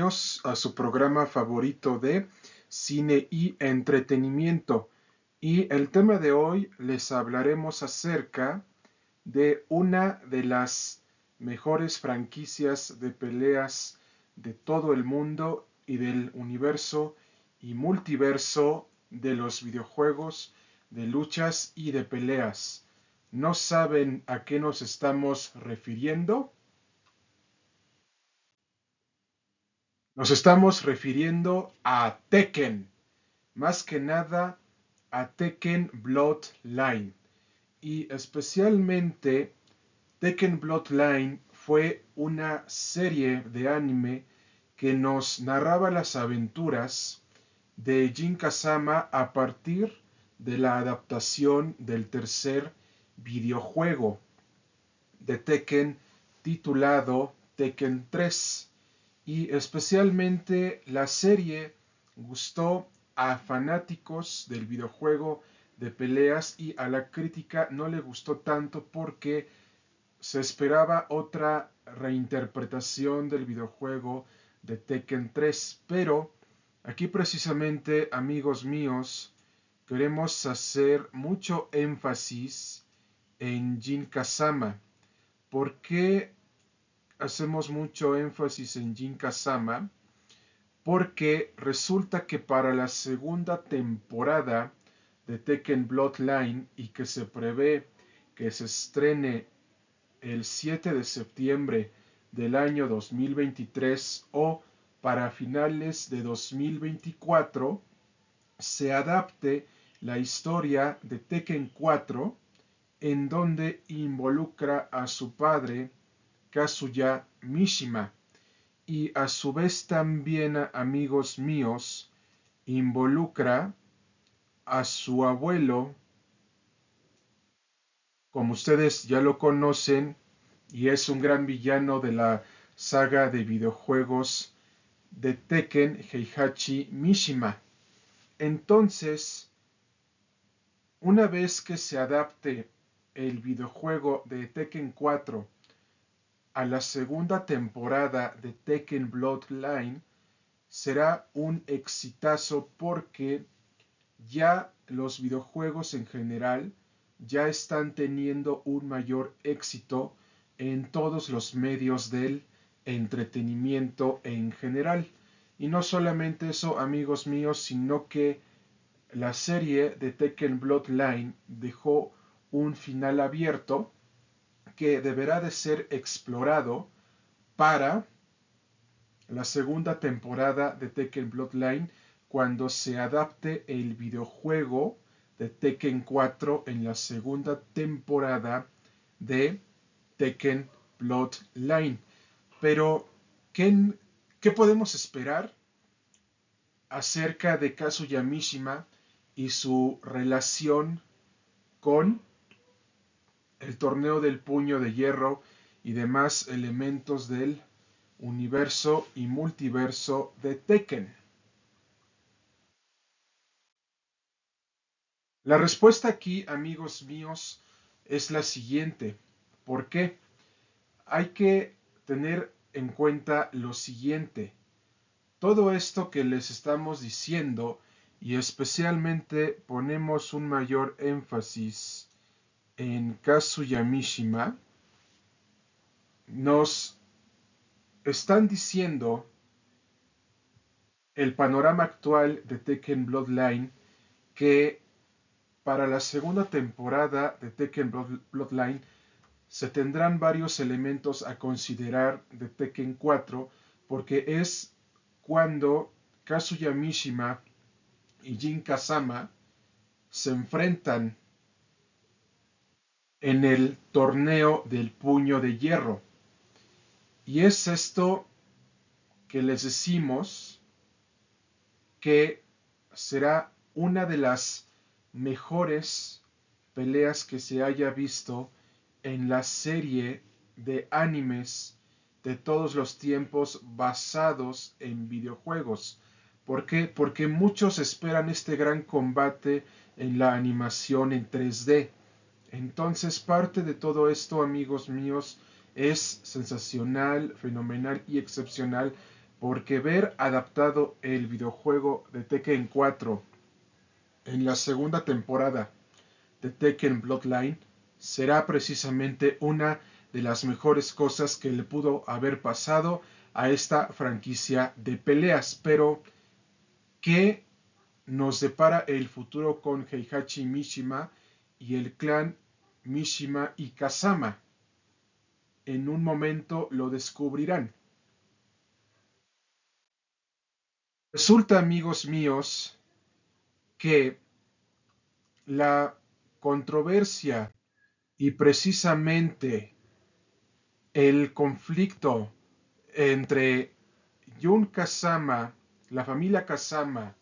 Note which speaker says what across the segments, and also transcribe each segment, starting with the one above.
Speaker 1: a su programa favorito de cine y entretenimiento. Y el tema de hoy les hablaremos acerca de una de las mejores franquicias de peleas de todo el mundo y del universo y multiverso de los videojuegos de luchas y de peleas. ¿No saben a qué nos estamos refiriendo? Nos estamos refiriendo a Tekken, más que nada a Tekken Bloodline. Y especialmente Tekken Bloodline fue una serie de anime que nos narraba las aventuras de Jin Kazama a partir de la adaptación del tercer videojuego de Tekken titulado Tekken 3 y especialmente la serie gustó a fanáticos del videojuego de peleas y a la crítica no le gustó tanto porque se esperaba otra reinterpretación del videojuego de Tekken 3, pero aquí precisamente amigos míos queremos hacer mucho énfasis en Jin Kazama. ¿Por qué hacemos mucho énfasis en Jin Kazama porque resulta que para la segunda temporada de Tekken Bloodline y que se prevé que se estrene el 7 de septiembre del año 2023 o para finales de 2024 se adapte la historia de Tekken 4 en donde involucra a su padre Kazuya Mishima y a su vez también amigos míos involucra a su abuelo. Como ustedes ya lo conocen y es un gran villano de la saga de videojuegos de Tekken Heihachi Mishima. Entonces una vez que se adapte el videojuego de Tekken 4 a la segunda temporada de Tekken Bloodline será un exitazo porque ya los videojuegos en general ya están teniendo un mayor éxito en todos los medios del entretenimiento en general. Y no solamente eso, amigos míos, sino que la serie de Tekken Bloodline dejó un final abierto que deberá de ser explorado para la segunda temporada de Tekken Bloodline cuando se adapte el videojuego de Tekken 4 en la segunda temporada de Tekken Bloodline. Pero, ¿qué, podemos esperar acerca de Kazuya Mishima y su relación con el torneo del puño de hierro y demás elementos del universo y multiverso de Tekken. La respuesta aquí, amigos míos, es la siguiente. ¿Por qué? Hay que tener en cuenta lo siguiente. Todo esto que les estamos diciendo y especialmente ponemos un mayor énfasis en Kazuya Mishima nos están diciendo el panorama actual de Tekken Bloodline que para la segunda temporada de Tekken Bloodline se tendrán varios elementos a considerar de Tekken 4 porque es cuando Kazuya Mishima y Jin Kazama se enfrentan en el torneo del puño de hierro. Y es esto que les decimos que será una de las mejores peleas que se haya visto en la serie de animes de todos los tiempos basados en videojuegos. ¿Por qué? Porque muchos esperan este gran combate en la animación en 3D. Entonces parte de todo esto, amigos míos, es sensacional, fenomenal y excepcional porque ver adaptado el videojuego de Tekken 4 en la segunda temporada de Tekken Bloodline será precisamente una de las mejores cosas que le pudo haber pasado a esta franquicia de peleas. Pero, ¿qué nos depara el futuro con Heihachi Mishima y el clan Mishima y Kazama? En un momento lo descubrirán. Resulta, amigos míos, que la controversia y precisamente el conflicto entre Jun Kazama, la familia Kazama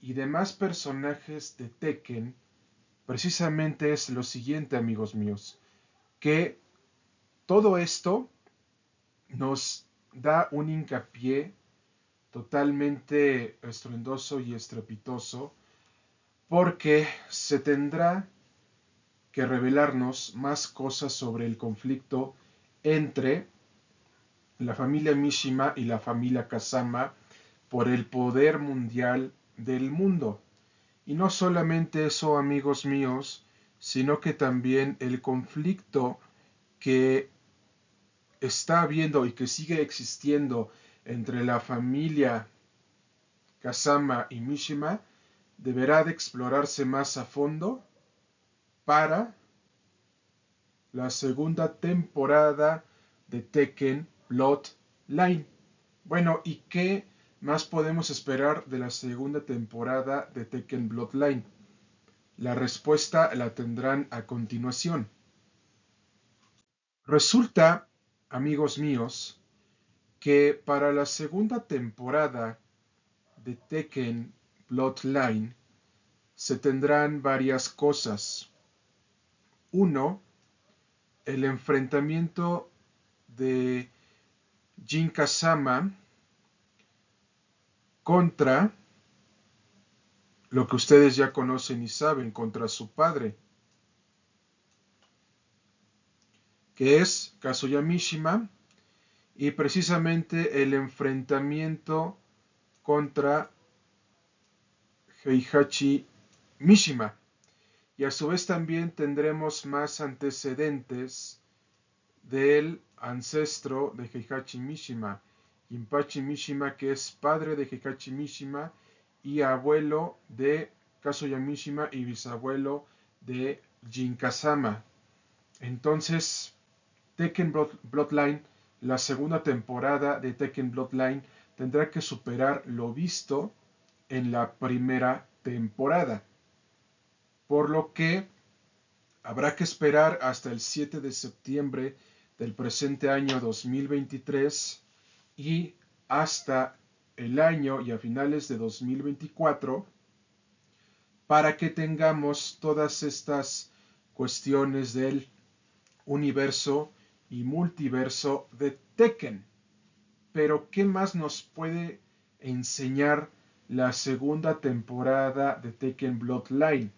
Speaker 1: y demás personajes de Tekken, precisamente es lo siguiente, amigos míos, que todo esto nos da un hincapié totalmente estruendoso y estrepitoso, porque se tendrá que revelarnos más cosas sobre el conflicto entre la familia Mishima y la familia Kazama por el poder mundial del mundo. Y no solamente eso, amigos míos, sino que también el conflicto que está habiendo y que sigue existiendo entre la familia Kazama y Mishima deberá de explorarse más a fondo para la segunda temporada de Tekken Bloodline. Bueno, ¿y qué más podemos esperar de la segunda temporada de Tekken Bloodline? La respuesta la tendrán a continuación. Resulta, amigos míos, que para la segunda temporada de Tekken Bloodline se tendrán varias cosas. Uno, el enfrentamiento de Jin Kazama contra lo que ustedes ya conocen y saben, contra su padre, que es Kazuya Mishima, y precisamente el enfrentamiento contra Heihachi Mishima. Y a su vez también tendremos más antecedentes del ancestro de Heihachi Mishima, Impachi Mishima, que es padre de Heihachi Mishima y abuelo de Kazuya Mishima y bisabuelo de Jinkasama. Entonces, Tekken Bloodline la segunda temporada de Tekken Bloodline tendrá que superar lo visto en la primera temporada. Por lo que habrá que esperar hasta el 7 de septiembre del presente año 2023 y hasta el año y a finales de 2024 para que tengamos todas estas cuestiones del universo y multiverso de Tekken. Pero, ¿qué más nos puede enseñar la segunda temporada de Tekken Bloodline?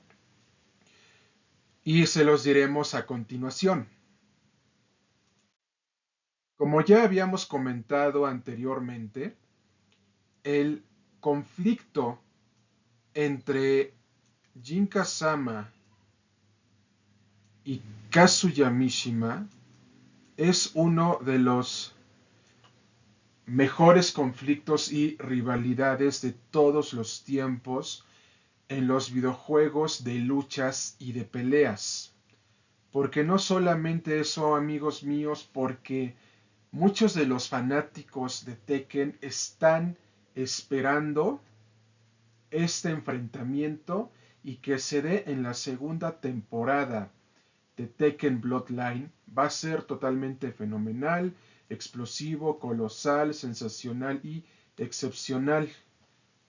Speaker 1: Y se los diremos a continuación. Como ya habíamos comentado anteriormente, el conflicto entre Jin Kazama y Kazuya Mishima es uno de los mejores conflictos y rivalidades de todos los tiempos en los videojuegos de luchas y de peleas. Porque no solamente eso, amigos míos, porque muchos de los fanáticos de Tekken están esperando este enfrentamiento y que se dé en la segunda temporada de Tekken Bloodline va a ser totalmente fenomenal, explosivo, colosal, sensacional y excepcional.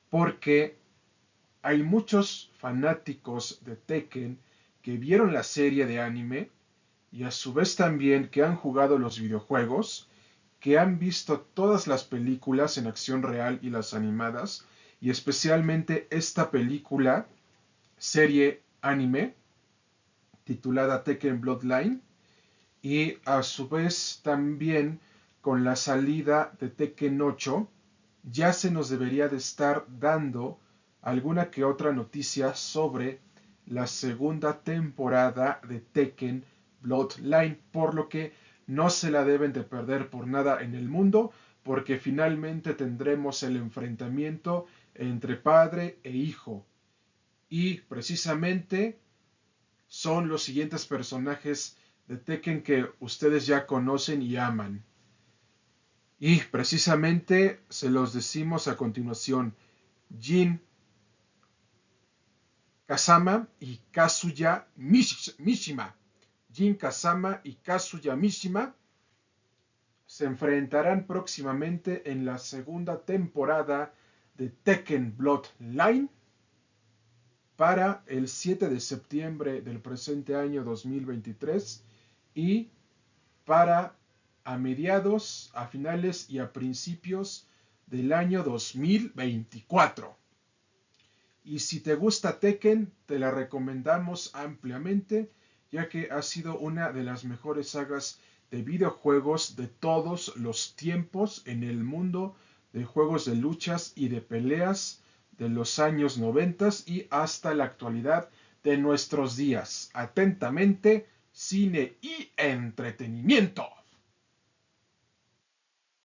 Speaker 1: Porque hay muchos fanáticos de Tekken que vieron la serie de anime y a su vez también que han jugado los videojuegos, que han visto todas las películas en acción real y las animadas, y especialmente esta película, serie anime, titulada Tekken Bloodline y a su vez también con la salida de Tekken 8 ya se nos debería de estar dando alguna que otra noticia sobre la segunda temporada de Tekken Bloodline, por lo que no se la deben de perder por nada en el mundo, porque finalmente tendremos el enfrentamiento entre padre e hijo. Y precisamente son los siguientes personajes de Tekken que ustedes ya conocen y aman. Y precisamente se los decimos a continuación. Jin Kazama y Kazuya Mishima. Jin Kazama y Kazuya Mishima se enfrentarán próximamente en la segunda temporada de Tekken Bloodline para el 7 de septiembre del presente año 2023 y para a mediados, a finales y a principios del año 2024. Y si te gusta Tekken, te la recomendamos ampliamente, ya que ha sido una de las mejores sagas de videojuegos de todos los tiempos en el mundo de juegos de luchas y de peleas de los años 90 y hasta la actualidad de nuestros días. Atentamente, cine y entretenimiento.